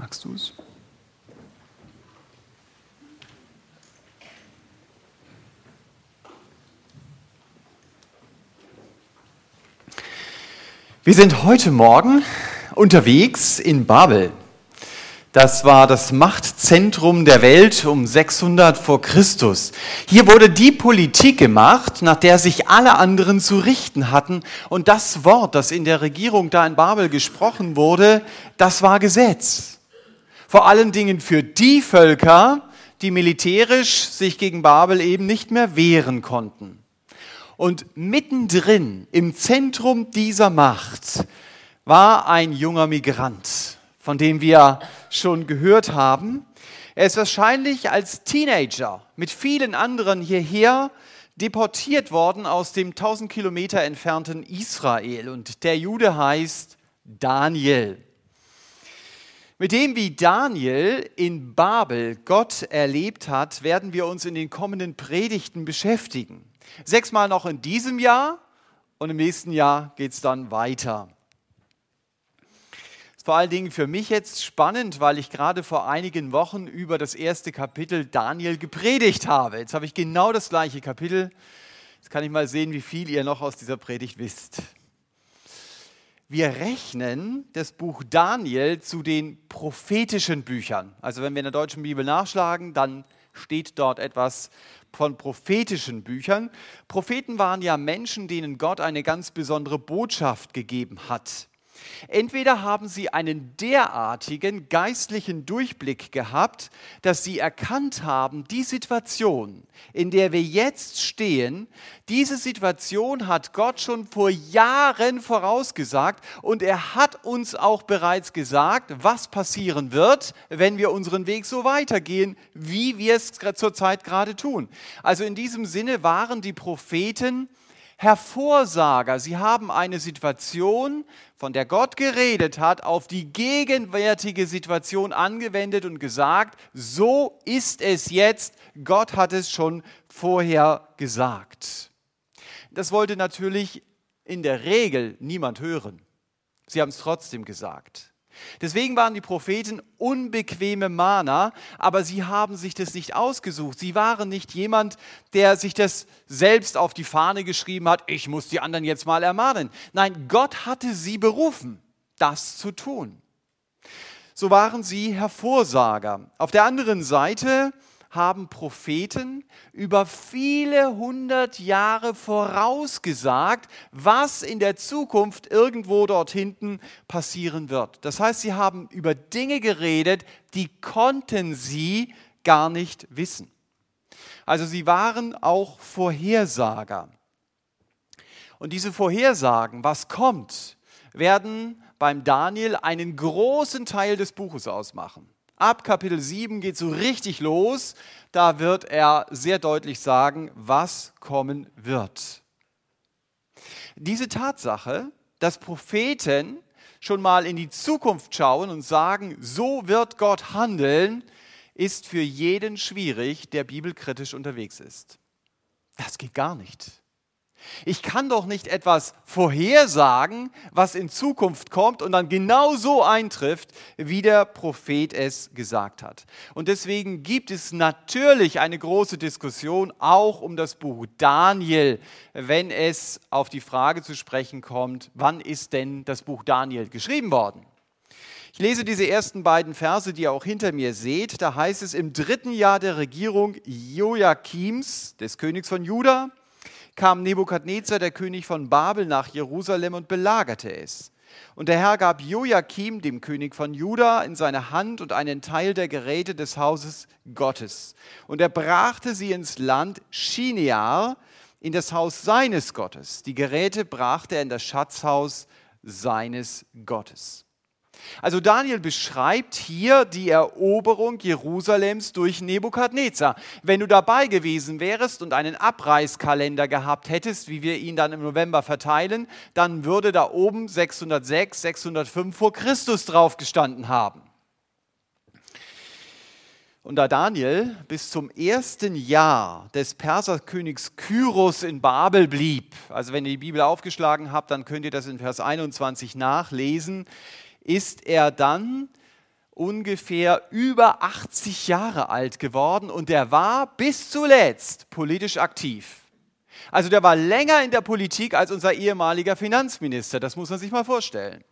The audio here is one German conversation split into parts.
Magst du es? Wir sind heute Morgen unterwegs in Babel. Das war das Machtzentrum der Welt um 600 vor Christus. Hier wurde die Politik gemacht, nach der sich alle anderen zu richten hatten. Und das Wort, das in der Regierung da in Babel gesprochen wurde, das war Gesetz. Vor allen Dingen für die Völker, die militärisch sich gegen Babel eben nicht mehr wehren konnten. Und mittendrin im Zentrum dieser Macht war ein junger Migrant, von dem wir schon gehört haben. Er ist wahrscheinlich als Teenager mit vielen anderen hierher deportiert worden aus dem 1000 Kilometer entfernten Israel. Und der Jude heißt Daniel. Mit dem, wie Daniel in Babel Gott erlebt hat, werden wir uns in den kommenden Predigten beschäftigen. Sechsmal noch in diesem Jahr und im nächsten Jahr geht es dann weiter. Ist vor allen Dingen für mich jetzt spannend, weil ich gerade vor einigen Wochen über das erste Kapitel Daniel gepredigt habe. Jetzt habe ich genau das gleiche Kapitel. Jetzt kann ich mal sehen, wie viel ihr noch aus dieser Predigt wisst. Wir rechnen das Buch Daniel zu den prophetischen Büchern. Also wenn wir in der deutschen Bibel nachschlagen, dann steht dort etwas von prophetischen Büchern. Propheten waren ja Menschen, denen Gott eine ganz besondere Botschaft gegeben hat. Entweder haben sie einen derartigen geistlichen Durchblick gehabt, dass sie erkannt haben, die Situation, in der wir jetzt stehen, diese Situation hat Gott schon vor Jahren vorausgesagt und er hat uns auch bereits gesagt, was passieren wird, wenn wir unseren Weg so weitergehen, wie wir es zurzeit gerade tun. Also in diesem Sinne waren die Propheten Hervorsager. Sie haben eine Situation, von der Gott geredet hat, auf die gegenwärtige Situation angewendet und gesagt, so ist es jetzt, Gott hat es schon vorher gesagt. Das wollte natürlich in der Regel niemand hören. Sie haben es trotzdem gesagt. Deswegen waren die Propheten unbequeme Mahner, aber sie haben sich das nicht ausgesucht. Sie waren nicht jemand, der sich das selbst auf die Fahne geschrieben hat, ich muss die anderen jetzt mal ermahnen. Nein, Gott hatte sie berufen, das zu tun. So waren sie Hervorsager. Auf der anderen Seite haben Propheten über viele hundert Jahre vorausgesagt, was in der Zukunft irgendwo dort hinten passieren wird. Das heißt, sie haben über Dinge geredet, die konnten sie gar nicht wissen. Also sie waren auch Vorhersager. Und diese Vorhersagen, was kommt, werden beim Daniel einen großen Teil des Buches ausmachen. Ab Kapitel 7 geht so richtig los. Da wird er sehr deutlich sagen, was kommen wird. Diese Tatsache, dass Propheten schon mal in die Zukunft schauen und sagen, so wird Gott handeln, ist für jeden schwierig, der bibelkritisch unterwegs ist. Das geht gar nicht. Ich kann doch nicht etwas vorhersagen, was in Zukunft kommt und dann genau so eintrifft, wie der Prophet es gesagt hat. Und deswegen gibt es natürlich eine große Diskussion auch um das Buch Daniel, wenn es auf die Frage zu sprechen kommt, wann ist denn das Buch Daniel geschrieben worden? Ich lese diese ersten beiden Verse, die ihr auch hinter mir seht. Da heißt es, im dritten Jahr der Regierung Joachims, des Königs von Juda, kam Nebukadnezar, der König von Babel, nach Jerusalem und belagerte es. Und der Herr gab Joachim, dem König von Juda, in seine Hand und einen Teil der Geräte des Hauses Gottes. Und er brachte sie ins Land Shinear, in das Haus seines Gottes. Die Geräte brachte er in das Schatzhaus seines Gottes. Also Daniel beschreibt hier die Eroberung Jerusalems durch Nebukadnezar. Wenn du dabei gewesen wärst und einen Abreißkalender gehabt hättest, wie wir ihn dann im November verteilen, dann würde da oben 606, 605 vor Christus drauf gestanden haben. Und da Daniel bis zum ersten Jahr des Perserkönigs Kyros in Babel blieb, also wenn ihr die Bibel aufgeschlagen habt, dann könnt ihr das in Vers 21 nachlesen, ist er dann ungefähr über 80 Jahre alt geworden und der war bis zuletzt politisch aktiv. Also der war länger in der Politik als unser ehemaliger Finanzminister, das muss man sich mal vorstellen.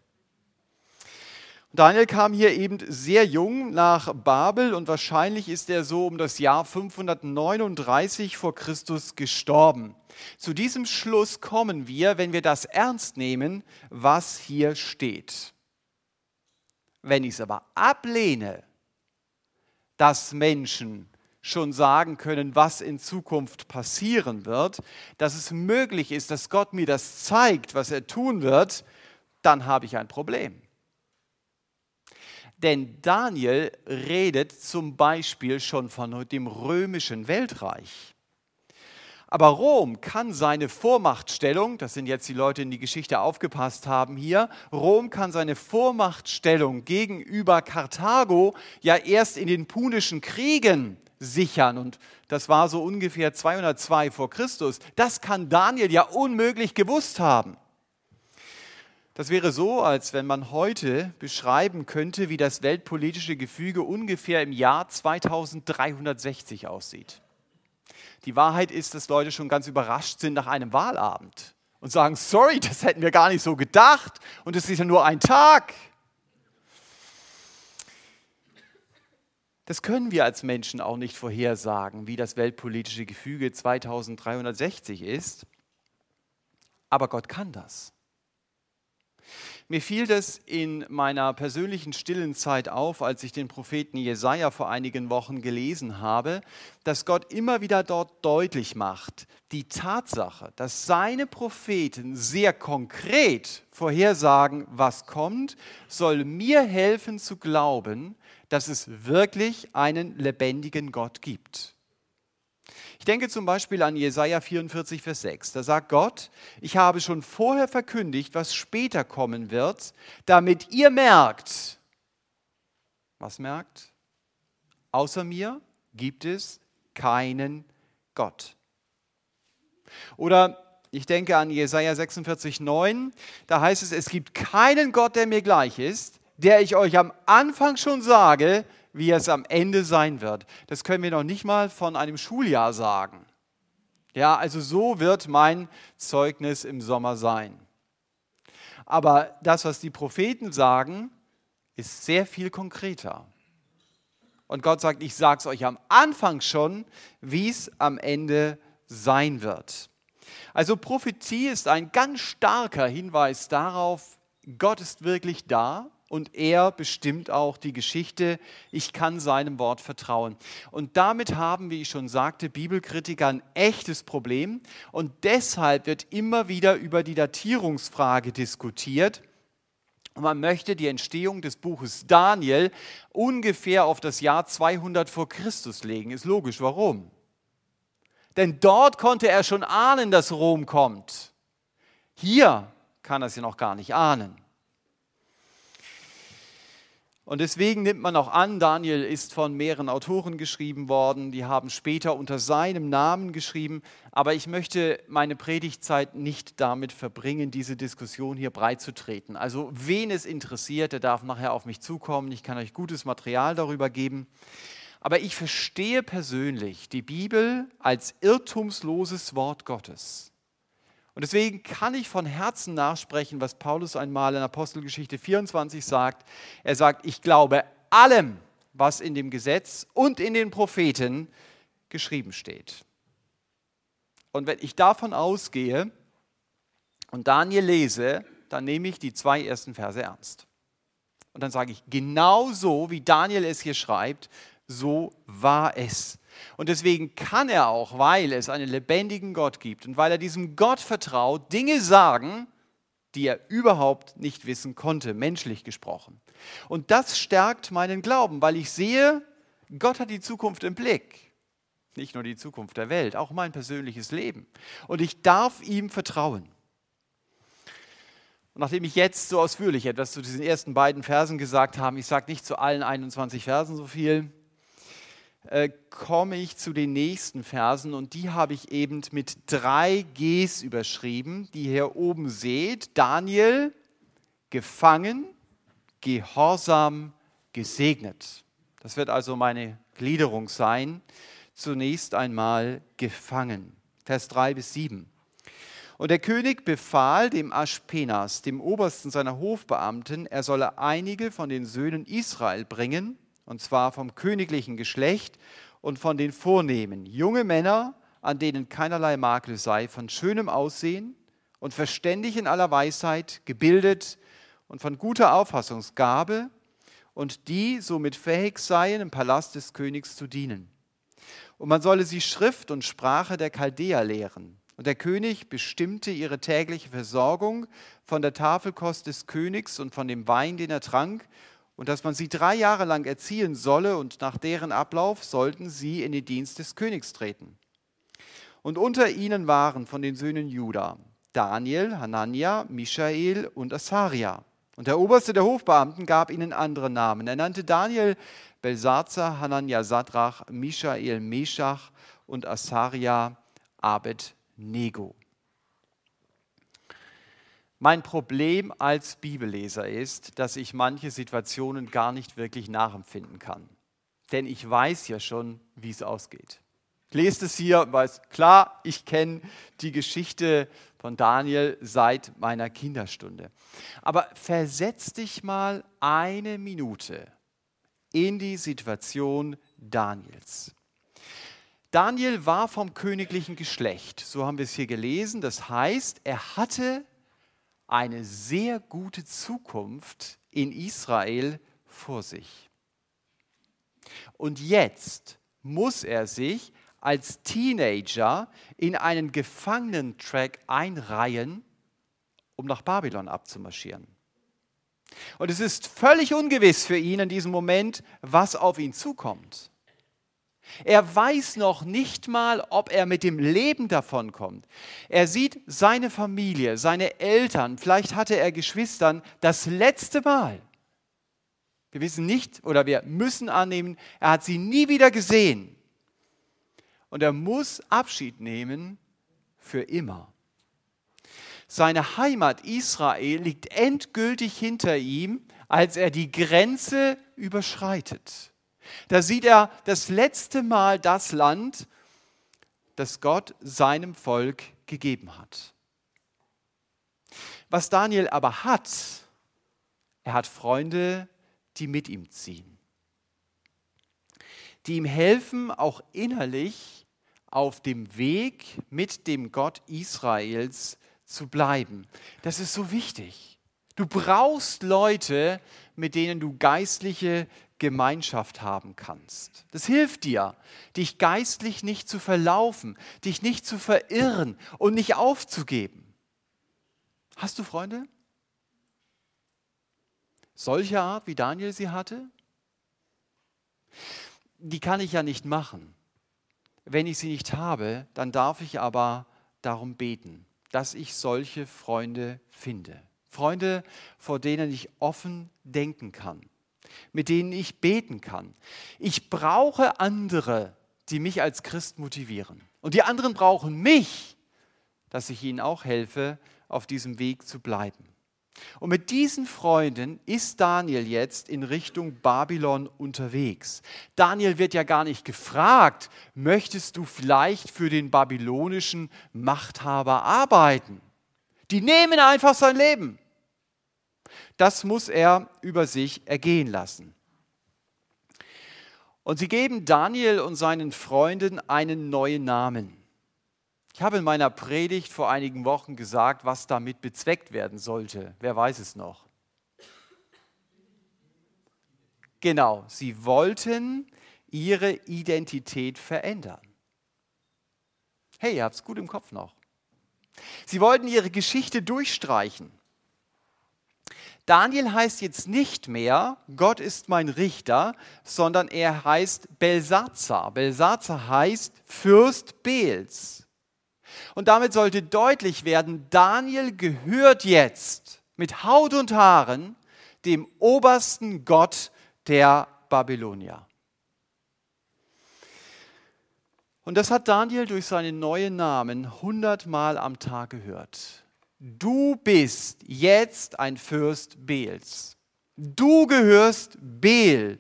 Daniel kam hier eben sehr jung nach Babel und wahrscheinlich ist er so um das Jahr 539 vor Christus gestorben. Zu diesem Schluss kommen wir, wenn wir das ernst nehmen, was hier steht. Wenn ich es aber ablehne, dass Menschen schon sagen können, was in Zukunft passieren wird, dass es möglich ist, dass Gott mir das zeigt, was er tun wird, dann habe ich ein Problem. Denn Daniel redet zum Beispiel schon von dem römischen Weltreich. Aber Rom kann seine Vormachtstellung, das sind jetzt die Leute, die in die Geschichte aufgepasst haben hier, Rom kann seine Vormachtstellung gegenüber Karthago ja erst in den punischen Kriegen sichern. Und das war so ungefähr 202 vor Christus. Das kann Daniel ja unmöglich gewusst haben. Das wäre so, als wenn man heute beschreiben könnte, wie das weltpolitische Gefüge ungefähr im Jahr 2360 aussieht. Die Wahrheit ist, dass Leute schon ganz überrascht sind nach einem Wahlabend und sagen, sorry, das hätten wir gar nicht so gedacht und es ist ja nur ein Tag. Das können wir als Menschen auch nicht vorhersagen, wie das weltpolitische Gefüge 2360 ist, aber Gott kann das. Mir fiel das in meiner persönlichen stillen Zeit auf, als ich den Propheten Jesaja vor einigen Wochen gelesen habe, dass Gott immer wieder dort deutlich macht, die Tatsache, dass seine Propheten sehr konkret vorhersagen, was kommt, soll mir helfen zu glauben, dass es wirklich einen lebendigen Gott gibt. Ich denke zum Beispiel an Jesaja 44, Vers 6. Da sagt Gott: Ich habe schon vorher verkündigt, was später kommen wird, damit ihr merkt. Was merkt? Außer mir gibt es keinen Gott. Oder ich denke an Jesaja 46, 9. Da heißt es: Es gibt keinen Gott, der mir gleich ist, der ich euch am Anfang schon sage, wie es am Ende sein wird. Das können wir noch nicht mal von einem Schuljahr sagen. Ja, also so wird mein Zeugnis im Sommer sein. Aber das, was die Propheten sagen, ist sehr viel konkreter. Und Gott sagt, ich sage es euch am Anfang schon, wie es am Ende sein wird. Also Prophetie ist ein ganz starker Hinweis darauf, Gott ist wirklich da und er bestimmt auch die Geschichte. Ich kann seinem Wort vertrauen. Und damit haben, wie ich schon sagte, Bibelkritiker ein echtes Problem. Und deshalb wird immer wieder über die Datierungsfrage diskutiert. Und man möchte die Entstehung des Buches Daniel ungefähr auf das Jahr 200 vor Christus legen. Ist logisch, warum? Denn dort konnte er schon ahnen, dass Rom kommt. Hier kann er es ja noch gar nicht ahnen. Und deswegen nimmt man auch an, Daniel ist von mehreren Autoren geschrieben worden, die haben später unter seinem Namen geschrieben. Aber ich möchte meine Predigtzeit nicht damit verbringen, diese Diskussion hier breit zu treten. Also wen es interessiert, der darf nachher auf mich zukommen. Ich kann euch gutes Material darüber geben. Aber ich verstehe persönlich die Bibel als irrtumsloses Wort Gottes. Und deswegen kann ich von Herzen nachsprechen, was Paulus einmal in Apostelgeschichte 24 sagt. Er sagt, ich glaube allem, was in dem Gesetz und in den Propheten geschrieben steht. Und wenn ich davon ausgehe und Daniel lese, dann nehme ich die zwei ersten Verse ernst. Und dann sage ich, genau so, wie Daniel es hier schreibt, so war es. Und deswegen kann er auch, weil es einen lebendigen Gott gibt und weil er diesem Gott vertraut, Dinge sagen, die er überhaupt nicht wissen konnte, menschlich gesprochen. Und das stärkt meinen Glauben, weil ich sehe, Gott hat die Zukunft im Blick. Nicht nur die Zukunft der Welt, auch mein persönliches Leben. Und ich darf ihm vertrauen. Und nachdem ich jetzt so ausführlich etwas zu diesen ersten beiden Versen gesagt habe, ich sage nicht zu allen 21 Versen so viel, äh, komme ich zu den nächsten Versen und die habe ich eben mit drei Gs überschrieben, die ihr hier oben seht. Daniel, gefangen, gehorsam, gesegnet. Das wird also meine Gliederung sein. Zunächst einmal gefangen. Vers 3 bis 7. Und der König befahl dem Aschpenas, dem Obersten seiner Hofbeamten, er solle einige von den Söhnen Israel bringen, und zwar vom königlichen Geschlecht und von den Vornehmen, junge Männer, an denen keinerlei Makel sei, von schönem Aussehen und verständig in aller Weisheit, gebildet und von guter Auffassungsgabe, und die somit fähig seien, im Palast des Königs zu dienen. Und man solle sie Schrift und Sprache der Chaldäer lehren. Und der König bestimmte ihre tägliche Versorgung von der Tafelkost des Königs und von dem Wein, den er trank, und dass man sie drei Jahre lang erziehen solle, und nach deren Ablauf sollten sie in den Dienst des Königs treten. Und unter ihnen waren von den Söhnen Juda Daniel, Hanania, Michael und Asaria. Und der Oberste der Hofbeamten gab ihnen andere Namen. Er nannte Daniel Belsazar, Hanania Sadrach, Michael Meshach und Asaria Abednego. Mein Problem als Bibelleser ist, dass ich manche Situationen gar nicht wirklich nachempfinden kann. Denn ich weiß ja schon, wie es ausgeht. Ich lese es hier, weiß, klar, ich kenne die Geschichte von Daniel seit meiner Kinderstunde. Aber versetz dich mal eine Minute in die Situation Daniels. Daniel war vom königlichen Geschlecht, so haben wir es hier gelesen. Das heißt, er hatte eine sehr gute Zukunft in Israel vor sich. Und jetzt muss er sich als Teenager in einen Gefangenentrack einreihen, um nach Babylon abzumarschieren. Und es ist völlig ungewiss für ihn in diesem Moment, was auf ihn zukommt. Er weiß noch nicht mal, ob er mit dem Leben davonkommt. Er sieht seine Familie, seine Eltern, vielleicht hatte er Geschwistern, das letzte Mal. Wir wissen nicht oder wir müssen annehmen, er hat sie nie wieder gesehen und er muss Abschied nehmen für immer. Seine Heimat Israel liegt endgültig hinter ihm, als er die Grenze überschreitet. Da sieht er das letzte Mal das Land, das Gott seinem Volk gegeben hat. Was Daniel aber hat, er hat Freunde, die mit ihm ziehen, die ihm helfen, auch innerlich auf dem Weg mit dem Gott Israels zu bleiben. Das ist so wichtig. Du brauchst Leute, mit denen du geistliche Gemeinschaft haben kannst. Das hilft dir, dich geistlich nicht zu verlaufen, dich nicht zu verirren und nicht aufzugeben. Hast du Freunde? Solche Art, wie Daniel sie hatte? Die kann ich ja nicht machen. Wenn ich sie nicht habe, dann darf ich aber darum beten, dass ich solche Freunde finde. Freunde, vor denen ich offen denken kann, mit denen ich beten kann. Ich brauche andere, die mich als Christ motivieren. Und die anderen brauchen mich, dass ich ihnen auch helfe, auf diesem Weg zu bleiben. Und mit diesen Freunden ist Daniel jetzt in Richtung Babylon unterwegs. Daniel wird ja gar nicht gefragt, möchtest du vielleicht für den babylonischen Machthaber arbeiten? Die nehmen einfach sein Leben. Das muss er über sich ergehen lassen. Und sie geben Daniel und seinen Freunden einen neuen Namen. Ich habe in meiner Predigt vor einigen Wochen gesagt, was damit bezweckt werden sollte. Wer weiß es noch? Genau, sie wollten ihre Identität verändern. Hey, ihr habt es gut im Kopf noch. Sie wollten ihre Geschichte durchstreichen. Daniel heißt jetzt nicht mehr, Gott ist mein Richter, sondern er heißt Belsazar. Belsazar heißt Fürst Bels. Und damit sollte deutlich werden, Daniel gehört jetzt mit Haut und Haaren dem obersten Gott der Babylonier. Und das hat Daniel durch seinen neuen Namen hundertmal am Tag gehört. Du bist jetzt ein Fürst Beels. Du gehörst Bel,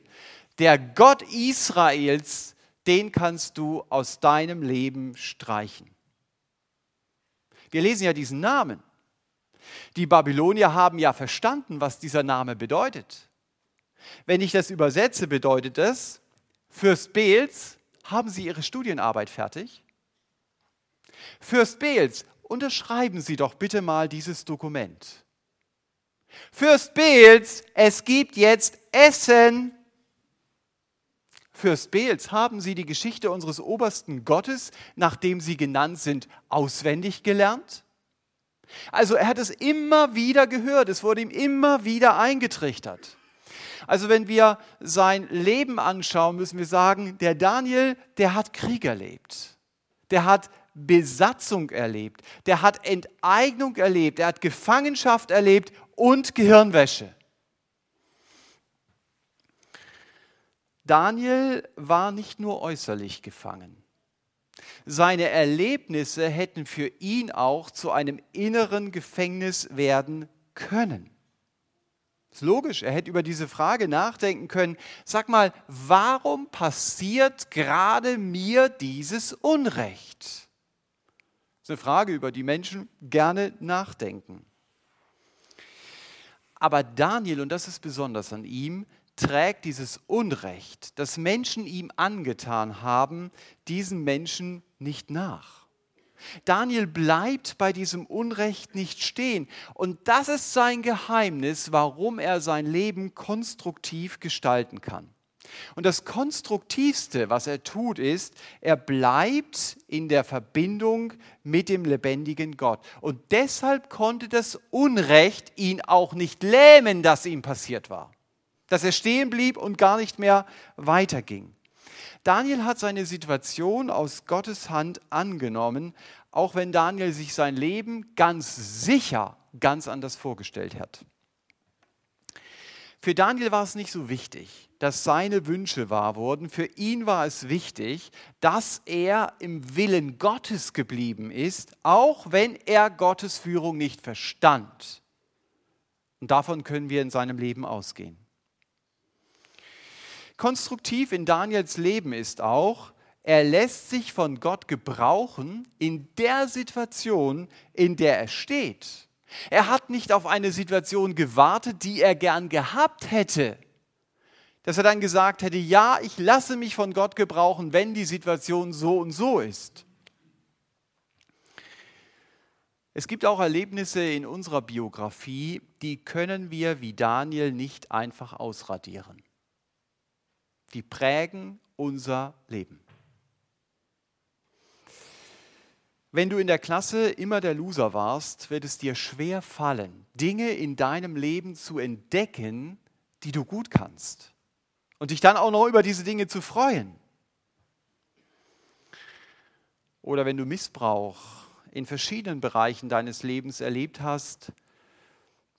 der Gott Israels, den kannst du aus deinem Leben streichen. Wir lesen ja diesen Namen. Die Babylonier haben ja verstanden, was dieser Name bedeutet. Wenn ich das übersetze, bedeutet das, Fürst Beels, haben Sie Ihre Studienarbeit fertig? Fürst Beels, unterschreiben Sie doch bitte mal dieses Dokument. Fürst Beels, es gibt jetzt Essen. Fürst Beels, haben Sie die Geschichte unseres obersten Gottes, nachdem Sie genannt sind, auswendig gelernt? Also er hat es immer wieder gehört, es wurde ihm immer wieder eingetrichtert. Also wenn wir sein Leben anschauen, müssen wir sagen, der Daniel, der hat Krieg erlebt. Der hat Besatzung erlebt. Der hat Enteignung erlebt. Er hat Gefangenschaft erlebt und Gehirnwäsche. Daniel war nicht nur äußerlich gefangen. Seine Erlebnisse hätten für ihn auch zu einem inneren Gefängnis werden können. Ist logisch, er hätte über diese Frage nachdenken können. Sag mal, warum passiert gerade mir dieses Unrecht? Ist eine Frage, über die Menschen gerne nachdenken. Aber Daniel, und das ist besonders an ihm, trägt dieses Unrecht, das Menschen ihm angetan haben, diesen Menschen nicht nach. Daniel bleibt bei diesem Unrecht nicht stehen. Und das ist sein Geheimnis, warum er sein Leben konstruktiv gestalten kann. Und das Konstruktivste, was er tut, ist, er bleibt in der Verbindung mit dem lebendigen Gott. Und deshalb konnte das Unrecht ihn auch nicht lähmen, das ihm passiert war. Dass er stehen blieb und gar nicht mehr weiterging. Daniel hat seine Situation aus Gottes Hand angenommen, auch wenn Daniel sich sein Leben ganz sicher ganz anders vorgestellt hat. Für Daniel war es nicht so wichtig, dass seine Wünsche wahr wurden. Für ihn war es wichtig, dass er im Willen Gottes geblieben ist, auch wenn er Gottes Führung nicht verstand. Und davon können wir in seinem Leben ausgehen. Konstruktiv in Daniels Leben ist auch, er lässt sich von Gott gebrauchen in der Situation, in der er steht. Er hat nicht auf eine Situation gewartet, die er gern gehabt hätte. Dass er dann gesagt hätte, ja, ich lasse mich von Gott gebrauchen, wenn die Situation so und so ist. Es gibt auch Erlebnisse in unserer Biografie, die können wir wie Daniel nicht einfach ausradieren die prägen unser Leben. Wenn du in der Klasse immer der Loser warst, wird es dir schwer fallen, Dinge in deinem Leben zu entdecken, die du gut kannst. Und dich dann auch noch über diese Dinge zu freuen. Oder wenn du Missbrauch in verschiedenen Bereichen deines Lebens erlebt hast,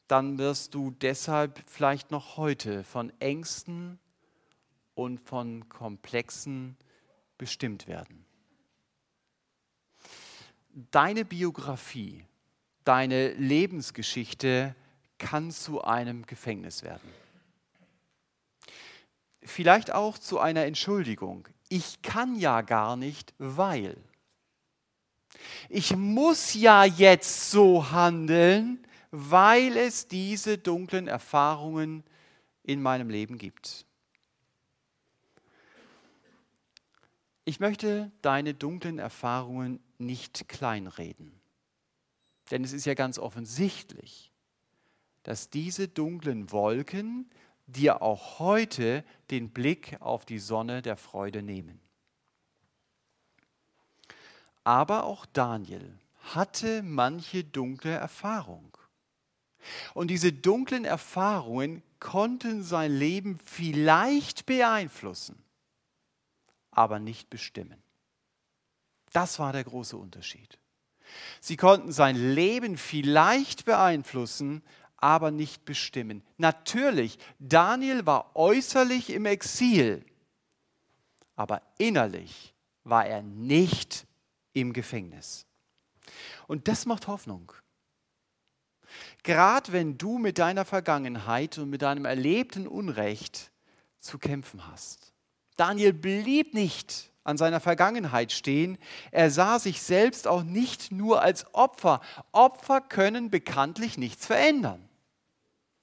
dann wirst du deshalb vielleicht noch heute von Ängsten und von Komplexen bestimmt werden. Deine Biografie, deine Lebensgeschichte kann zu einem Gefängnis werden. Vielleicht auch zu einer Entschuldigung. Ich kann ja gar nicht, weil. Ich muss ja jetzt so handeln, weil es diese dunklen Erfahrungen in meinem Leben gibt. Ich möchte deine dunklen Erfahrungen nicht kleinreden. Denn es ist ja ganz offensichtlich, dass diese dunklen Wolken dir auch heute den Blick auf die Sonne der Freude nehmen. Aber auch Daniel hatte manche dunkle Erfahrung. Und diese dunklen Erfahrungen konnten sein Leben vielleicht beeinflussen aber nicht bestimmen. Das war der große Unterschied. Sie konnten sein Leben vielleicht beeinflussen, aber nicht bestimmen. Natürlich, Daniel war äußerlich im Exil, aber innerlich war er nicht im Gefängnis. Und das macht Hoffnung. Gerade wenn du mit deiner Vergangenheit und mit deinem erlebten Unrecht zu kämpfen hast. Daniel blieb nicht an seiner Vergangenheit stehen. Er sah sich selbst auch nicht nur als Opfer. Opfer können bekanntlich nichts verändern.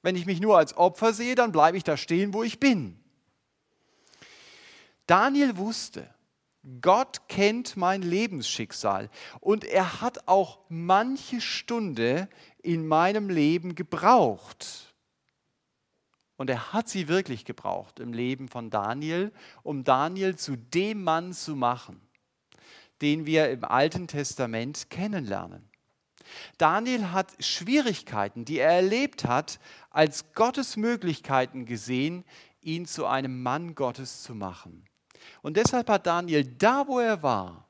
Wenn ich mich nur als Opfer sehe, dann bleibe ich da stehen, wo ich bin. Daniel wusste, Gott kennt mein Lebensschicksal und er hat auch manche Stunde in meinem Leben gebraucht. Und er hat sie wirklich gebraucht im Leben von Daniel, um Daniel zu dem Mann zu machen, den wir im Alten Testament kennenlernen. Daniel hat Schwierigkeiten, die er erlebt hat, als Gottes Möglichkeiten gesehen, ihn zu einem Mann Gottes zu machen. Und deshalb hat Daniel da, wo er war,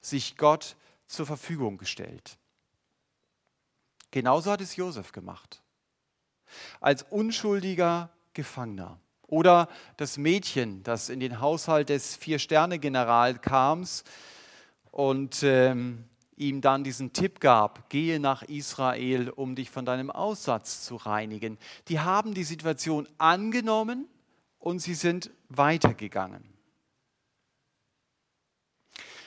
sich Gott zur Verfügung gestellt. Genauso hat es Josef gemacht. Als unschuldiger Gefangener. Oder das Mädchen, das in den Haushalt des Vier-Sterne-General kam und ähm, ihm dann diesen Tipp gab, gehe nach Israel, um dich von deinem Aussatz zu reinigen. Die haben die Situation angenommen und sie sind weitergegangen.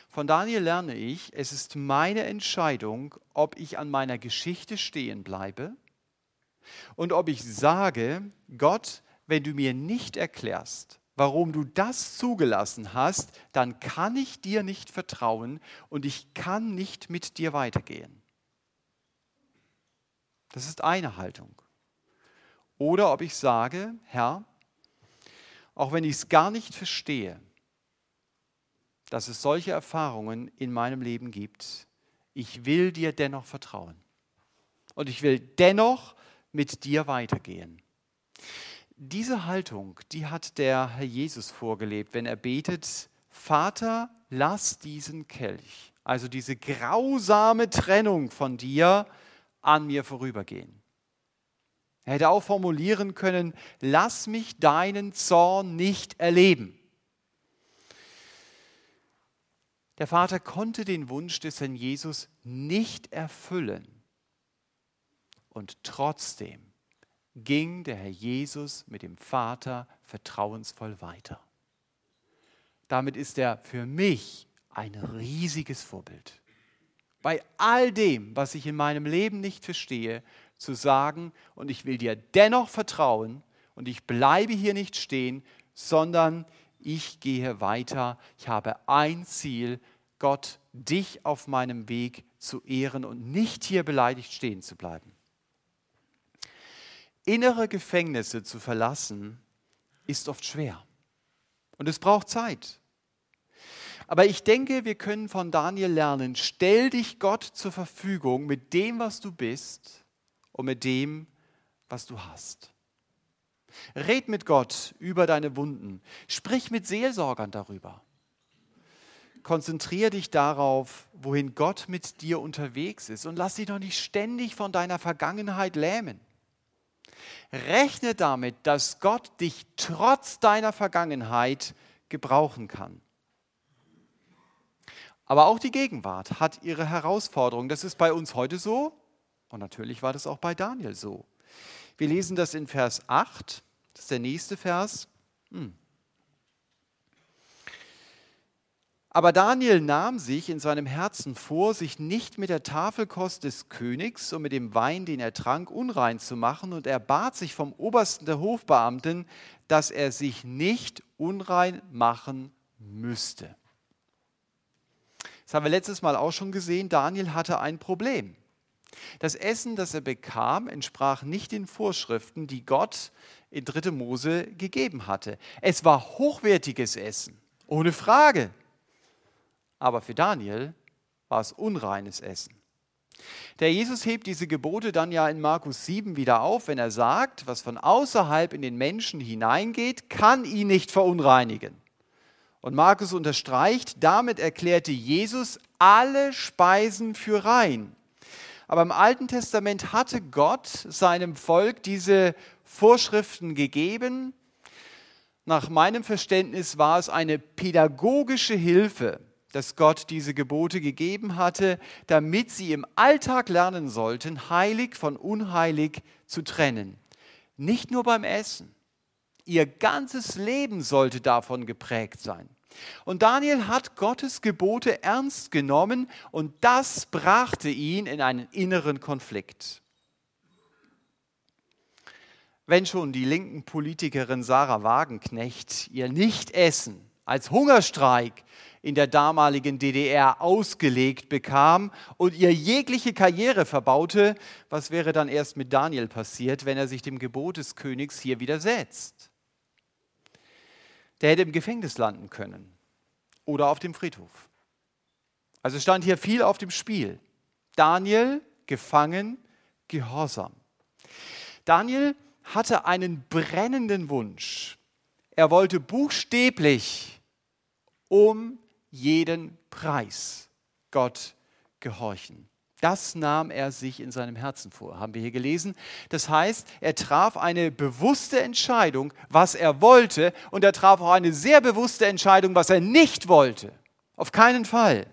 Von Daniel lerne ich, es ist meine Entscheidung, ob ich an meiner Geschichte stehen bleibe und ob ich sage, Gott, wenn du mir nicht erklärst, warum du das zugelassen hast, dann kann ich dir nicht vertrauen und ich kann nicht mit dir weitergehen. Das ist eine Haltung. Oder ob ich sage, Herr, auch wenn ich es gar nicht verstehe, dass es solche Erfahrungen in meinem Leben gibt. Ich will dir dennoch vertrauen. Und ich will dennoch mit dir weitergehen. Diese Haltung, die hat der Herr Jesus vorgelebt, wenn er betet, Vater, lass diesen Kelch, also diese grausame Trennung von dir, an mir vorübergehen. Er hätte auch formulieren können, lass mich deinen Zorn nicht erleben. Der Vater konnte den Wunsch des Herrn Jesus nicht erfüllen. Und trotzdem ging der Herr Jesus mit dem Vater vertrauensvoll weiter. Damit ist er für mich ein riesiges Vorbild. Bei all dem, was ich in meinem Leben nicht verstehe, zu sagen, und ich will dir dennoch vertrauen und ich bleibe hier nicht stehen, sondern ich gehe weiter. Ich habe ein Ziel, Gott, dich auf meinem Weg zu ehren und nicht hier beleidigt stehen zu bleiben. Innere Gefängnisse zu verlassen, ist oft schwer. Und es braucht Zeit. Aber ich denke, wir können von Daniel lernen, stell dich Gott zur Verfügung mit dem, was du bist und mit dem, was du hast. Red mit Gott über deine Wunden. Sprich mit Seelsorgern darüber konzentriere dich darauf, wohin Gott mit dir unterwegs ist und lass dich doch nicht ständig von deiner Vergangenheit lähmen. Rechne damit, dass Gott dich trotz deiner Vergangenheit gebrauchen kann. Aber auch die Gegenwart hat ihre Herausforderungen. Das ist bei uns heute so und natürlich war das auch bei Daniel so. Wir lesen das in Vers 8, das ist der nächste Vers. Hm. Aber Daniel nahm sich in seinem Herzen vor, sich nicht mit der Tafelkost des Königs und mit dem Wein, den er trank, unrein zu machen, und er bat sich vom obersten der Hofbeamten, dass er sich nicht unrein machen müsste. Das haben wir letztes Mal auch schon gesehen. Daniel hatte ein Problem. Das Essen, das er bekam, entsprach nicht den Vorschriften, die Gott in 3. Mose gegeben hatte. Es war hochwertiges Essen, ohne Frage aber für Daniel war es unreines Essen. Der Jesus hebt diese Gebote dann ja in Markus 7 wieder auf, wenn er sagt, was von außerhalb in den Menschen hineingeht, kann ihn nicht verunreinigen. Und Markus unterstreicht, damit erklärte Jesus alle Speisen für rein. Aber im Alten Testament hatte Gott seinem Volk diese Vorschriften gegeben. Nach meinem Verständnis war es eine pädagogische Hilfe, dass Gott diese Gebote gegeben hatte, damit sie im Alltag lernen sollten, heilig von unheilig zu trennen. Nicht nur beim Essen. Ihr ganzes Leben sollte davon geprägt sein. Und Daniel hat Gottes Gebote ernst genommen und das brachte ihn in einen inneren Konflikt. Wenn schon die linken Politikerin Sarah Wagenknecht ihr Nichtessen als Hungerstreik in der damaligen DDR ausgelegt bekam und ihr jegliche Karriere verbaute, was wäre dann erst mit Daniel passiert, wenn er sich dem Gebot des Königs hier widersetzt? Der hätte im Gefängnis landen können oder auf dem Friedhof. Also stand hier viel auf dem Spiel. Daniel gefangen, gehorsam. Daniel hatte einen brennenden Wunsch. Er wollte buchstäblich um jeden Preis Gott gehorchen. Das nahm er sich in seinem Herzen vor, haben wir hier gelesen. Das heißt, er traf eine bewusste Entscheidung, was er wollte, und er traf auch eine sehr bewusste Entscheidung, was er nicht wollte. Auf keinen Fall.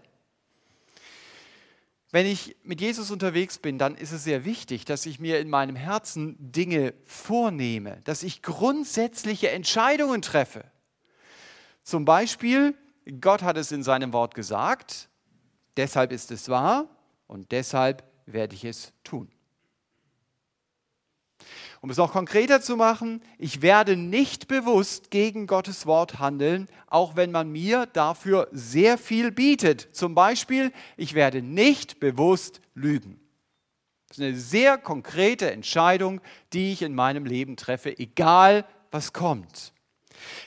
Wenn ich mit Jesus unterwegs bin, dann ist es sehr wichtig, dass ich mir in meinem Herzen Dinge vornehme, dass ich grundsätzliche Entscheidungen treffe. Zum Beispiel, Gott hat es in seinem Wort gesagt, deshalb ist es wahr und deshalb werde ich es tun. Um es noch konkreter zu machen, ich werde nicht bewusst gegen Gottes Wort handeln, auch wenn man mir dafür sehr viel bietet. Zum Beispiel, ich werde nicht bewusst lügen. Das ist eine sehr konkrete Entscheidung, die ich in meinem Leben treffe, egal was kommt.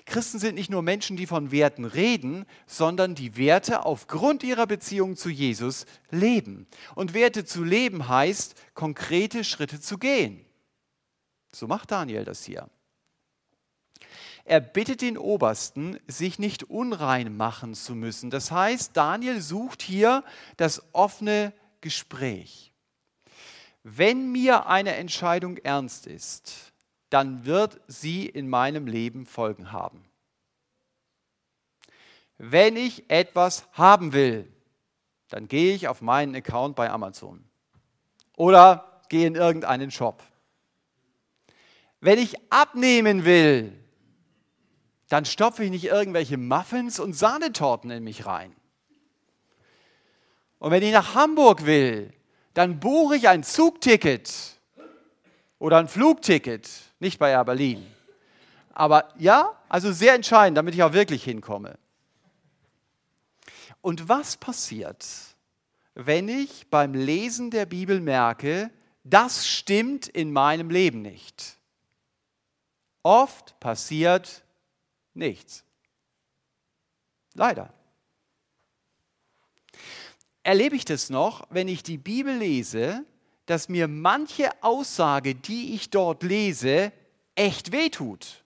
Christen sind nicht nur Menschen, die von Werten reden, sondern die Werte aufgrund ihrer Beziehung zu Jesus leben. Und Werte zu leben heißt, konkrete Schritte zu gehen. So macht Daniel das hier. Er bittet den Obersten, sich nicht unrein machen zu müssen. Das heißt, Daniel sucht hier das offene Gespräch. Wenn mir eine Entscheidung ernst ist, dann wird sie in meinem Leben Folgen haben. Wenn ich etwas haben will, dann gehe ich auf meinen Account bei Amazon oder gehe in irgendeinen Shop. Wenn ich abnehmen will, dann stopfe ich nicht irgendwelche Muffins und Sahnetorten in mich rein. Und wenn ich nach Hamburg will, dann buche ich ein Zugticket oder ein Flugticket nicht bei Air Berlin. Aber ja, also sehr entscheidend, damit ich auch wirklich hinkomme. Und was passiert, wenn ich beim Lesen der Bibel merke, das stimmt in meinem Leben nicht? Oft passiert nichts. Leider. Erlebe ich das noch, wenn ich die Bibel lese dass mir manche Aussage, die ich dort lese, echt wehtut.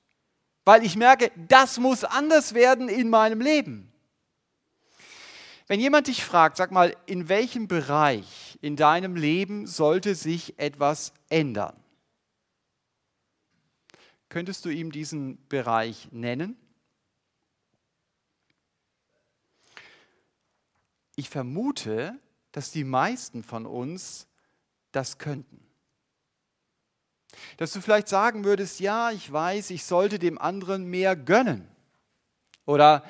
Weil ich merke, das muss anders werden in meinem Leben. Wenn jemand dich fragt, sag mal, in welchem Bereich in deinem Leben sollte sich etwas ändern? Könntest du ihm diesen Bereich nennen? Ich vermute, dass die meisten von uns das könnten. Dass du vielleicht sagen würdest, ja, ich weiß, ich sollte dem anderen mehr gönnen. Oder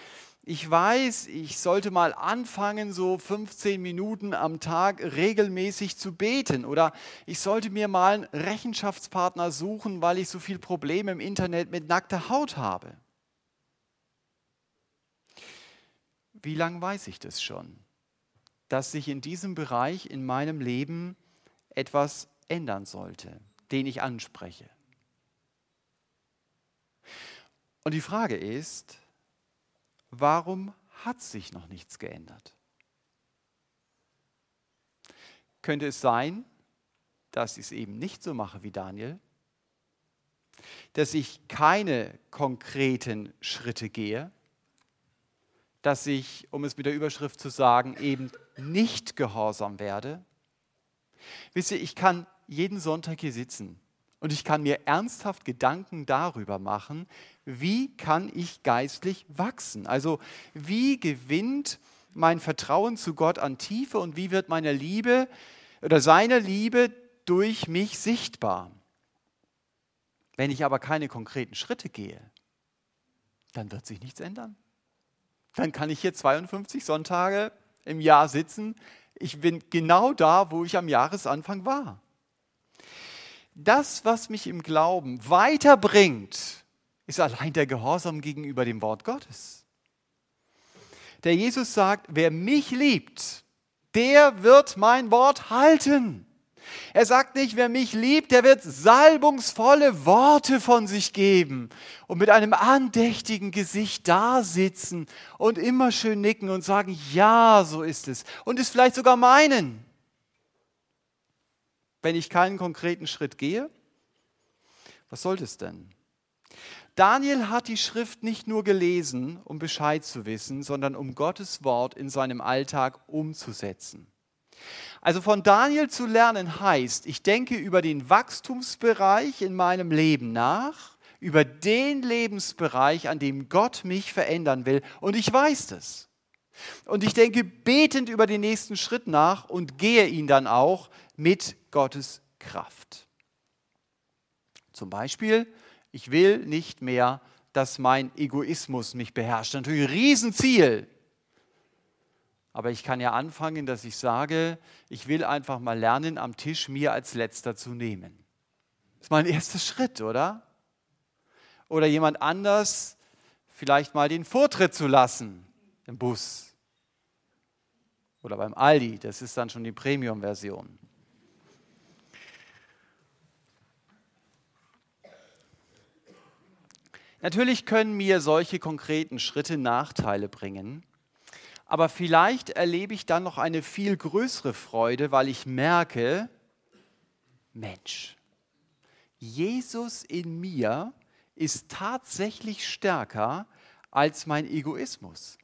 ich weiß, ich sollte mal anfangen, so 15 Minuten am Tag regelmäßig zu beten. Oder ich sollte mir mal einen Rechenschaftspartner suchen, weil ich so viele Probleme im Internet mit nackter Haut habe. Wie lange weiß ich das schon? Dass sich in diesem Bereich in meinem Leben etwas ändern sollte, den ich anspreche. Und die Frage ist, warum hat sich noch nichts geändert? Könnte es sein, dass ich es eben nicht so mache wie Daniel? Dass ich keine konkreten Schritte gehe? Dass ich, um es mit der Überschrift zu sagen, eben nicht gehorsam werde? Wisst ihr, ich kann jeden Sonntag hier sitzen und ich kann mir ernsthaft Gedanken darüber machen, wie kann ich geistlich wachsen? Also wie gewinnt mein Vertrauen zu Gott an Tiefe und wie wird meine Liebe oder seine Liebe durch mich sichtbar? Wenn ich aber keine konkreten Schritte gehe, dann wird sich nichts ändern. Dann kann ich hier 52 Sonntage im Jahr sitzen. Ich bin genau da, wo ich am Jahresanfang war. Das, was mich im Glauben weiterbringt, ist allein der Gehorsam gegenüber dem Wort Gottes. Der Jesus sagt, wer mich liebt, der wird mein Wort halten. Er sagt nicht, wer mich liebt, der wird salbungsvolle Worte von sich geben und mit einem andächtigen Gesicht da sitzen und immer schön nicken und sagen, ja, so ist es. Und es vielleicht sogar meinen. Wenn ich keinen konkreten Schritt gehe, was sollte es denn? Daniel hat die Schrift nicht nur gelesen, um Bescheid zu wissen, sondern um Gottes Wort in seinem Alltag umzusetzen. Also von Daniel zu lernen heißt, ich denke über den Wachstumsbereich in meinem Leben nach, über den Lebensbereich, an dem Gott mich verändern will. Und ich weiß das. Und ich denke betend über den nächsten Schritt nach und gehe ihn dann auch mit Gottes Kraft. Zum Beispiel, ich will nicht mehr, dass mein Egoismus mich beherrscht. Natürlich ein Riesenziel. Aber ich kann ja anfangen, dass ich sage, ich will einfach mal lernen, am Tisch mir als letzter zu nehmen. Das ist mein erster Schritt, oder? Oder jemand anders vielleicht mal den Vortritt zu lassen im Bus oder beim Aldi. Das ist dann schon die Premium-Version. Natürlich können mir solche konkreten Schritte Nachteile bringen. Aber vielleicht erlebe ich dann noch eine viel größere Freude, weil ich merke, Mensch, Jesus in mir ist tatsächlich stärker als mein Egoismus.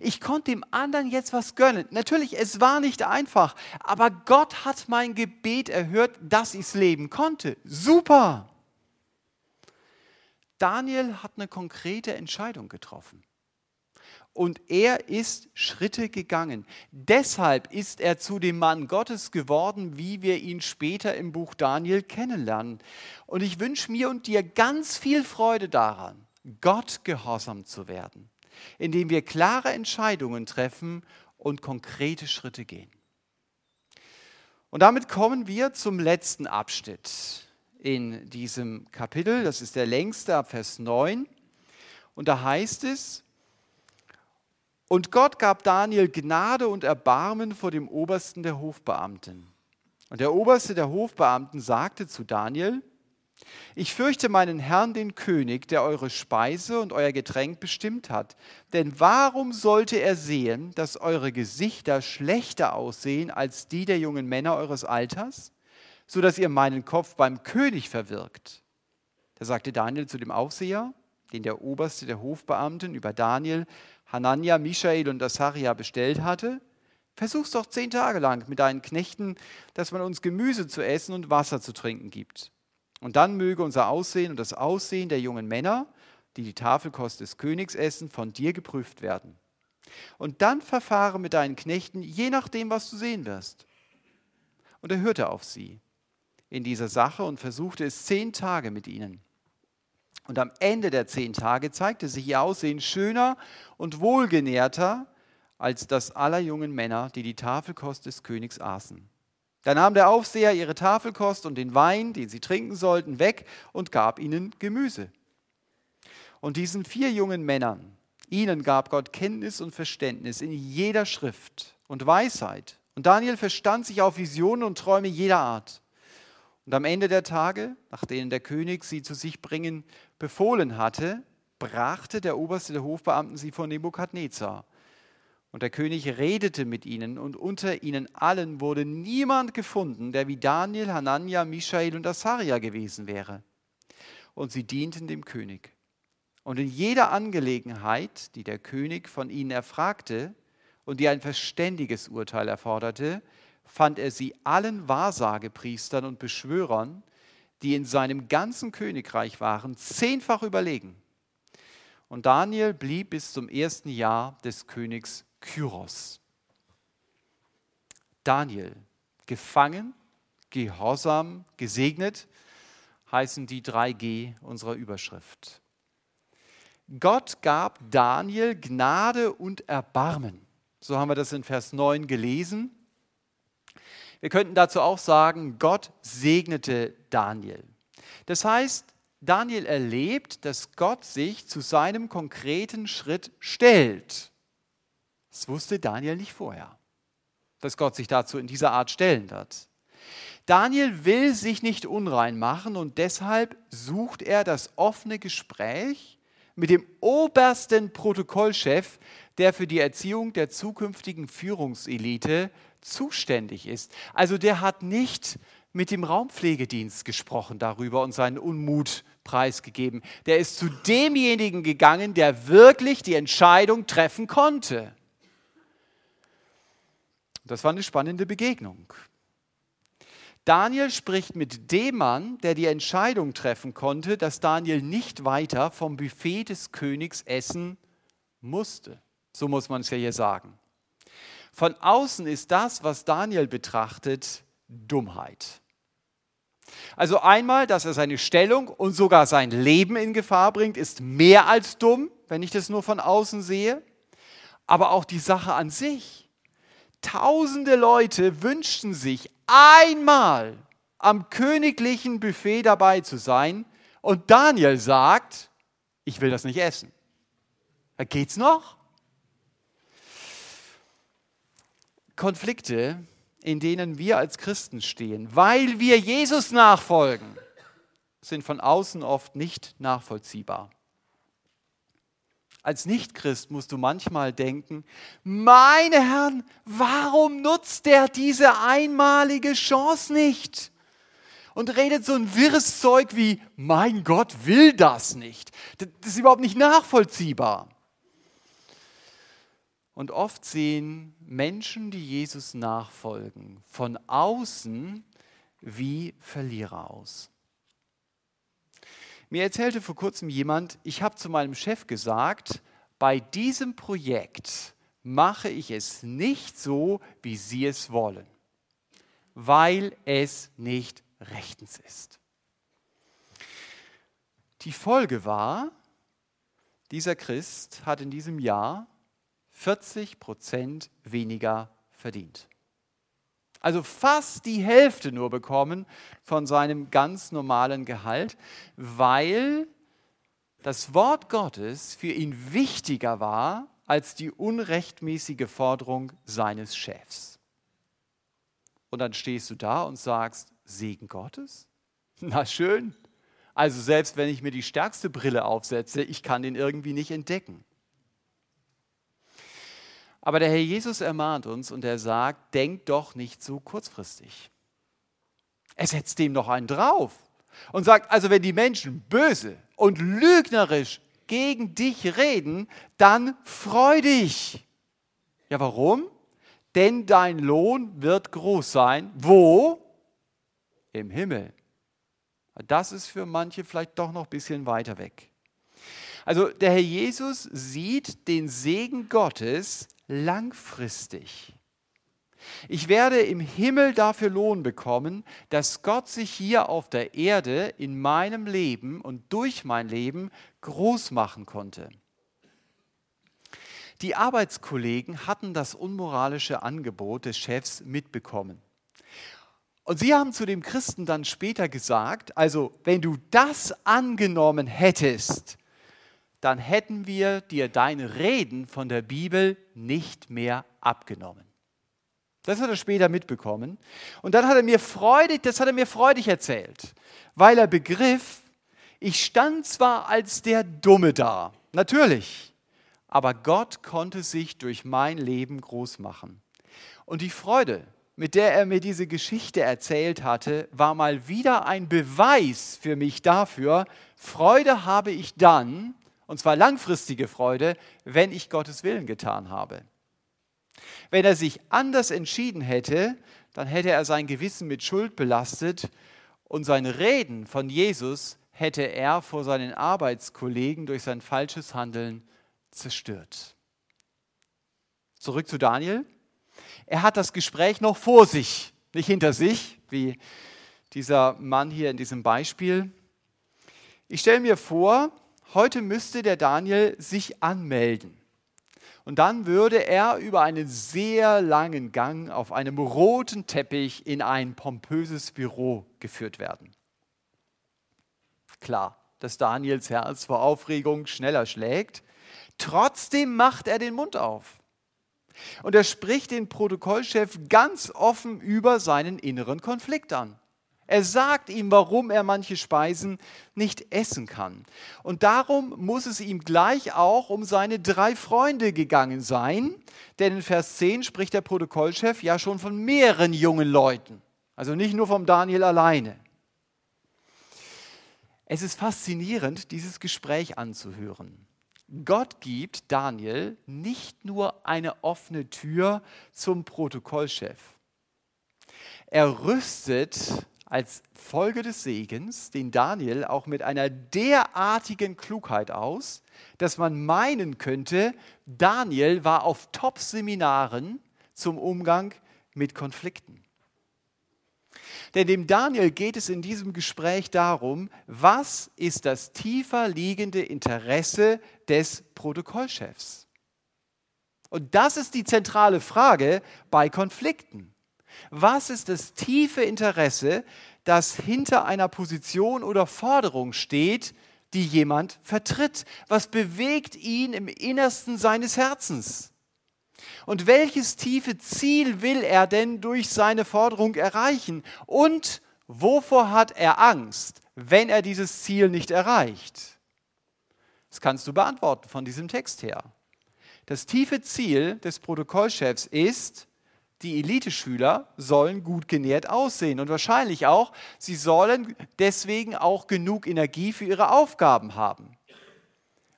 Ich konnte dem anderen jetzt was gönnen. Natürlich, es war nicht einfach, aber Gott hat mein Gebet erhört, dass ich es leben konnte. Super! Daniel hat eine konkrete Entscheidung getroffen und er ist Schritte gegangen. Deshalb ist er zu dem Mann Gottes geworden, wie wir ihn später im Buch Daniel kennenlernen. Und ich wünsche mir und dir ganz viel Freude daran, Gott gehorsam zu werden, indem wir klare Entscheidungen treffen und konkrete Schritte gehen. Und damit kommen wir zum letzten Abschnitt in diesem Kapitel. Das ist der längste ab Vers 9. Und da heißt es, und Gott gab Daniel Gnade und Erbarmen vor dem Obersten der Hofbeamten. Und der Oberste der Hofbeamten sagte zu Daniel, ich fürchte meinen Herrn, den König, der eure Speise und euer Getränk bestimmt hat. Denn warum sollte er sehen, dass eure Gesichter schlechter aussehen als die der jungen Männer eures Alters, so dass ihr meinen Kopf beim König verwirkt? Da sagte Daniel zu dem Aufseher, den der Oberste der Hofbeamten über Daniel Hanania, Michael und Asaria bestellt hatte? Versuch's doch zehn Tage lang mit deinen Knechten, dass man uns Gemüse zu essen und Wasser zu trinken gibt. Und dann möge unser Aussehen und das Aussehen der jungen Männer, die die Tafelkost des Königs essen, von dir geprüft werden. Und dann verfahre mit deinen Knechten, je nachdem, was du sehen wirst. Und er hörte auf sie in dieser Sache und versuchte es zehn Tage mit ihnen. Und am Ende der zehn Tage zeigte sich ihr Aussehen schöner und wohlgenährter als das aller jungen Männer, die die Tafelkost des Königs aßen. Da nahm der Aufseher ihre Tafelkost und den Wein, den sie trinken sollten, weg und gab ihnen Gemüse. Und diesen vier jungen Männern, ihnen gab Gott Kenntnis und Verständnis in jeder Schrift und Weisheit. Und Daniel verstand sich auf Visionen und Träume jeder Art. Und am Ende der Tage, nach denen der König sie zu sich bringen befohlen hatte, brachte der Oberste der Hofbeamten sie vor Nebukadnezar. Und der König redete mit ihnen, und unter ihnen allen wurde niemand gefunden, der wie Daniel, Hanania, Michael und Asaria gewesen wäre. Und sie dienten dem König. Und in jeder Angelegenheit, die der König von ihnen erfragte und die ein verständiges Urteil erforderte, fand er sie allen Wahrsagepriestern und Beschwörern, die in seinem ganzen Königreich waren, zehnfach überlegen. Und Daniel blieb bis zum ersten Jahr des Königs Kyros. Daniel, gefangen, gehorsam, gesegnet, heißen die 3G unserer Überschrift. Gott gab Daniel Gnade und Erbarmen. So haben wir das in Vers 9 gelesen. Wir könnten dazu auch sagen, Gott segnete Daniel. Das heißt, Daniel erlebt, dass Gott sich zu seinem konkreten Schritt stellt. Das wusste Daniel nicht vorher, dass Gott sich dazu in dieser Art stellen wird. Daniel will sich nicht unrein machen und deshalb sucht er das offene Gespräch mit dem obersten Protokollchef, der für die Erziehung der zukünftigen Führungselite zuständig ist. Also der hat nicht mit dem Raumpflegedienst gesprochen darüber und seinen Unmut preisgegeben. Der ist zu demjenigen gegangen, der wirklich die Entscheidung treffen konnte. Das war eine spannende Begegnung. Daniel spricht mit dem Mann, der die Entscheidung treffen konnte, dass Daniel nicht weiter vom Buffet des Königs essen musste. So muss man es ja hier sagen. Von außen ist das, was Daniel betrachtet, Dummheit. Also einmal, dass er seine Stellung und sogar sein Leben in Gefahr bringt, ist mehr als dumm, wenn ich das nur von außen sehe. Aber auch die Sache an sich. Tausende Leute wünschten sich einmal am königlichen Buffet dabei zu sein und Daniel sagt, ich will das nicht essen. Geht's noch? Konflikte, in denen wir als Christen stehen, weil wir Jesus nachfolgen, sind von außen oft nicht nachvollziehbar. Als Nichtchrist musst du manchmal denken, meine Herren, warum nutzt der diese einmalige Chance nicht? Und redet so ein wirres Zeug wie, mein Gott will das nicht. Das ist überhaupt nicht nachvollziehbar. Und oft sehen Menschen, die Jesus nachfolgen, von außen wie Verlierer aus. Mir erzählte vor kurzem jemand, ich habe zu meinem Chef gesagt, bei diesem Projekt mache ich es nicht so, wie Sie es wollen, weil es nicht rechtens ist. Die Folge war, dieser Christ hat in diesem Jahr 40 Prozent weniger verdient. Also fast die Hälfte nur bekommen von seinem ganz normalen Gehalt, weil das Wort Gottes für ihn wichtiger war als die unrechtmäßige Forderung seines Chefs. Und dann stehst du da und sagst, Segen Gottes? Na schön. Also selbst wenn ich mir die stärkste Brille aufsetze, ich kann den irgendwie nicht entdecken. Aber der Herr Jesus ermahnt uns und er sagt, denkt doch nicht so kurzfristig. Er setzt dem noch einen drauf und sagt, also wenn die Menschen böse und lügnerisch gegen dich reden, dann freu dich. Ja, warum? Denn dein Lohn wird groß sein. Wo? Im Himmel. Das ist für manche vielleicht doch noch ein bisschen weiter weg. Also der Herr Jesus sieht den Segen Gottes langfristig. Ich werde im Himmel dafür Lohn bekommen, dass Gott sich hier auf der Erde in meinem Leben und durch mein Leben groß machen konnte. Die Arbeitskollegen hatten das unmoralische Angebot des Chefs mitbekommen. Und sie haben zu dem Christen dann später gesagt, also wenn du das angenommen hättest, dann hätten wir dir deine Reden von der Bibel nicht mehr abgenommen. Das hat er später mitbekommen. Und dann hat er mir freudig, das hat er mir freudig erzählt, weil er begriff, ich stand zwar als der Dumme da, natürlich, aber Gott konnte sich durch mein Leben groß machen. Und die Freude, mit der er mir diese Geschichte erzählt hatte, war mal wieder ein Beweis für mich dafür, Freude habe ich dann, und zwar langfristige Freude, wenn ich Gottes Willen getan habe. Wenn er sich anders entschieden hätte, dann hätte er sein Gewissen mit Schuld belastet und seine Reden von Jesus hätte er vor seinen Arbeitskollegen durch sein falsches Handeln zerstört. Zurück zu Daniel. Er hat das Gespräch noch vor sich, nicht hinter sich, wie dieser Mann hier in diesem Beispiel. Ich stelle mir vor, heute müsste der Daniel sich anmelden. Und dann würde er über einen sehr langen Gang auf einem roten Teppich in ein pompöses Büro geführt werden. Klar, dass Daniels Herz vor Aufregung schneller schlägt. Trotzdem macht er den Mund auf. Und er spricht den Protokollchef ganz offen über seinen inneren Konflikt an. Er sagt ihm, warum er manche Speisen nicht essen kann. Und darum muss es ihm gleich auch um seine drei Freunde gegangen sein, denn in Vers 10 spricht der Protokollchef ja schon von mehreren jungen Leuten, also nicht nur vom Daniel alleine. Es ist faszinierend, dieses Gespräch anzuhören. Gott gibt Daniel nicht nur eine offene Tür zum Protokollchef. Er rüstet als Folge des Segens den Daniel auch mit einer derartigen Klugheit aus, dass man meinen könnte, Daniel war auf Top-Seminaren zum Umgang mit Konflikten. Denn dem Daniel geht es in diesem Gespräch darum, was ist das tiefer liegende Interesse des Protokollchefs? Und das ist die zentrale Frage bei Konflikten. Was ist das tiefe Interesse, das hinter einer Position oder Forderung steht, die jemand vertritt? Was bewegt ihn im Innersten seines Herzens? Und welches tiefe Ziel will er denn durch seine Forderung erreichen? Und wovor hat er Angst, wenn er dieses Ziel nicht erreicht? Das kannst du beantworten von diesem Text her. Das tiefe Ziel des Protokollchefs ist, die Eliteschüler sollen gut genährt aussehen und wahrscheinlich auch, sie sollen deswegen auch genug Energie für ihre Aufgaben haben.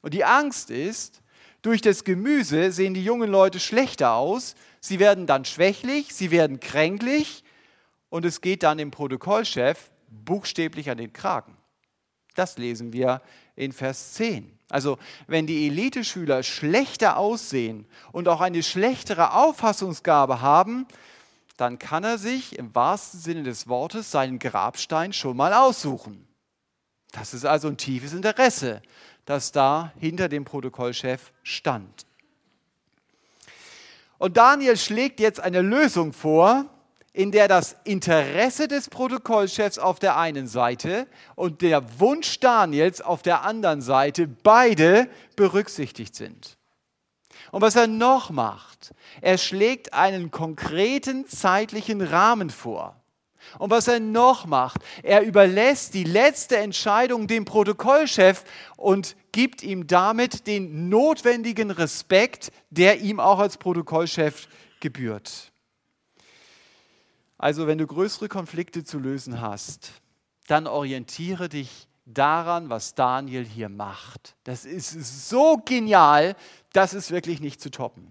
Und die Angst ist, durch das Gemüse sehen die jungen Leute schlechter aus, sie werden dann schwächlich, sie werden kränklich und es geht dann dem Protokollchef buchstäblich an den Kragen. Das lesen wir in Vers 10. Also wenn die Eliteschüler schlechter aussehen und auch eine schlechtere Auffassungsgabe haben, dann kann er sich im wahrsten Sinne des Wortes seinen Grabstein schon mal aussuchen. Das ist also ein tiefes Interesse, das da hinter dem Protokollchef stand. Und Daniel schlägt jetzt eine Lösung vor, in der das Interesse des Protokollchefs auf der einen Seite und der Wunsch Daniels auf der anderen Seite beide berücksichtigt sind. Und was er noch macht, er schlägt einen konkreten zeitlichen Rahmen vor. Und was er noch macht, er überlässt die letzte Entscheidung dem Protokollchef und gibt ihm damit den notwendigen Respekt, der ihm auch als Protokollchef gebührt. Also wenn du größere Konflikte zu lösen hast, dann orientiere dich daran, was Daniel hier macht. Das ist so genial, das ist wirklich nicht zu toppen.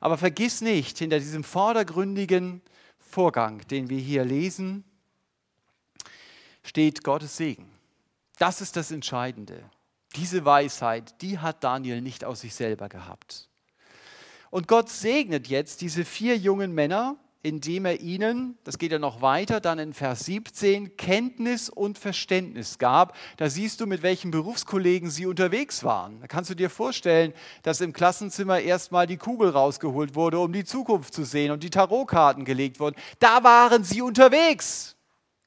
Aber vergiss nicht, hinter diesem vordergründigen Vorgang, den wir hier lesen, steht Gottes Segen. Das ist das Entscheidende. Diese Weisheit, die hat Daniel nicht aus sich selber gehabt. Und Gott segnet jetzt diese vier jungen Männer indem er ihnen, das geht ja noch weiter, dann in Vers 17, Kenntnis und Verständnis gab. Da siehst du, mit welchen Berufskollegen sie unterwegs waren. Da kannst du dir vorstellen, dass im Klassenzimmer erstmal die Kugel rausgeholt wurde, um die Zukunft zu sehen und die Tarotkarten gelegt wurden. Da waren sie unterwegs.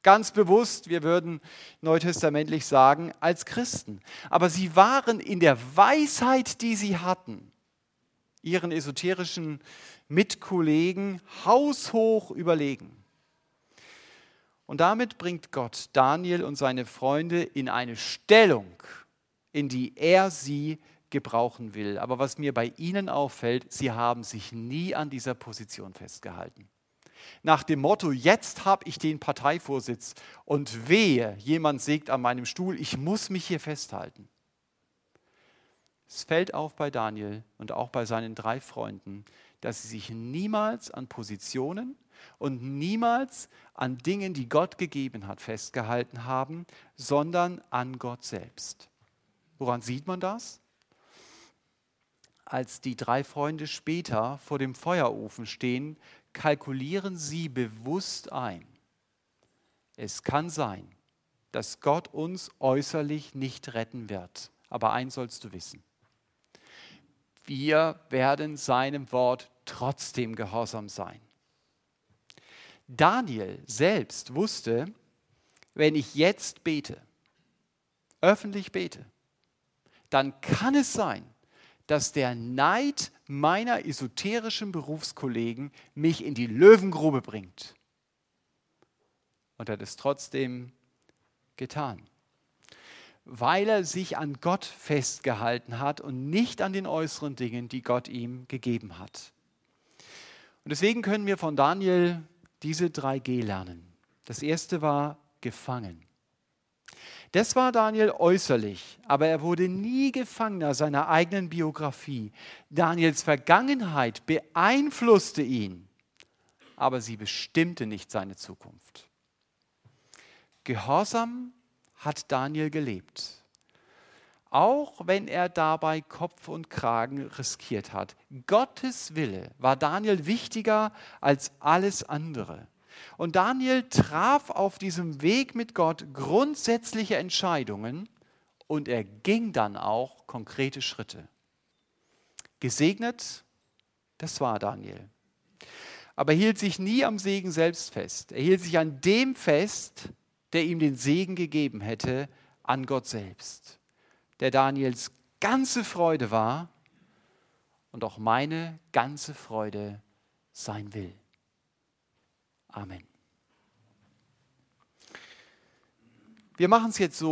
Ganz bewusst, wir würden neutestamentlich sagen, als Christen. Aber sie waren in der Weisheit, die sie hatten, ihren esoterischen Mitkollegen haushoch überlegen. Und damit bringt Gott Daniel und seine Freunde in eine Stellung, in die er sie gebrauchen will. Aber was mir bei ihnen auffällt, sie haben sich nie an dieser Position festgehalten. Nach dem Motto, jetzt habe ich den Parteivorsitz und wehe, jemand sägt an meinem Stuhl, ich muss mich hier festhalten. Es fällt auf bei Daniel und auch bei seinen drei Freunden, dass sie sich niemals an Positionen und niemals an Dingen, die Gott gegeben hat, festgehalten haben, sondern an Gott selbst. Woran sieht man das? als die drei Freunde später vor dem Feuerofen stehen, kalkulieren sie bewusst ein. Es kann sein, dass Gott uns äußerlich nicht retten wird. Aber eins sollst du wissen. Wir werden seinem Wort trotzdem gehorsam sein. Daniel selbst wusste, wenn ich jetzt bete, öffentlich bete, dann kann es sein, dass der Neid meiner esoterischen Berufskollegen mich in die Löwengrube bringt. Und er hat es trotzdem getan, weil er sich an Gott festgehalten hat und nicht an den äußeren Dingen, die Gott ihm gegeben hat. Und deswegen können wir von Daniel diese drei G lernen. Das erste war gefangen. Das war Daniel äußerlich, aber er wurde nie Gefangener seiner eigenen Biografie. Daniels Vergangenheit beeinflusste ihn, aber sie bestimmte nicht seine Zukunft. Gehorsam hat Daniel gelebt, auch wenn er dabei Kopf und Kragen riskiert hat. Gottes Wille war Daniel wichtiger als alles andere. Und Daniel traf auf diesem Weg mit Gott grundsätzliche Entscheidungen und er ging dann auch konkrete Schritte. Gesegnet, das war Daniel. Aber er hielt sich nie am Segen selbst fest. Er hielt sich an dem fest, der ihm den Segen gegeben hätte, an Gott selbst, der Daniels ganze Freude war und auch meine ganze Freude sein will. Amen. Wir machen es jetzt so,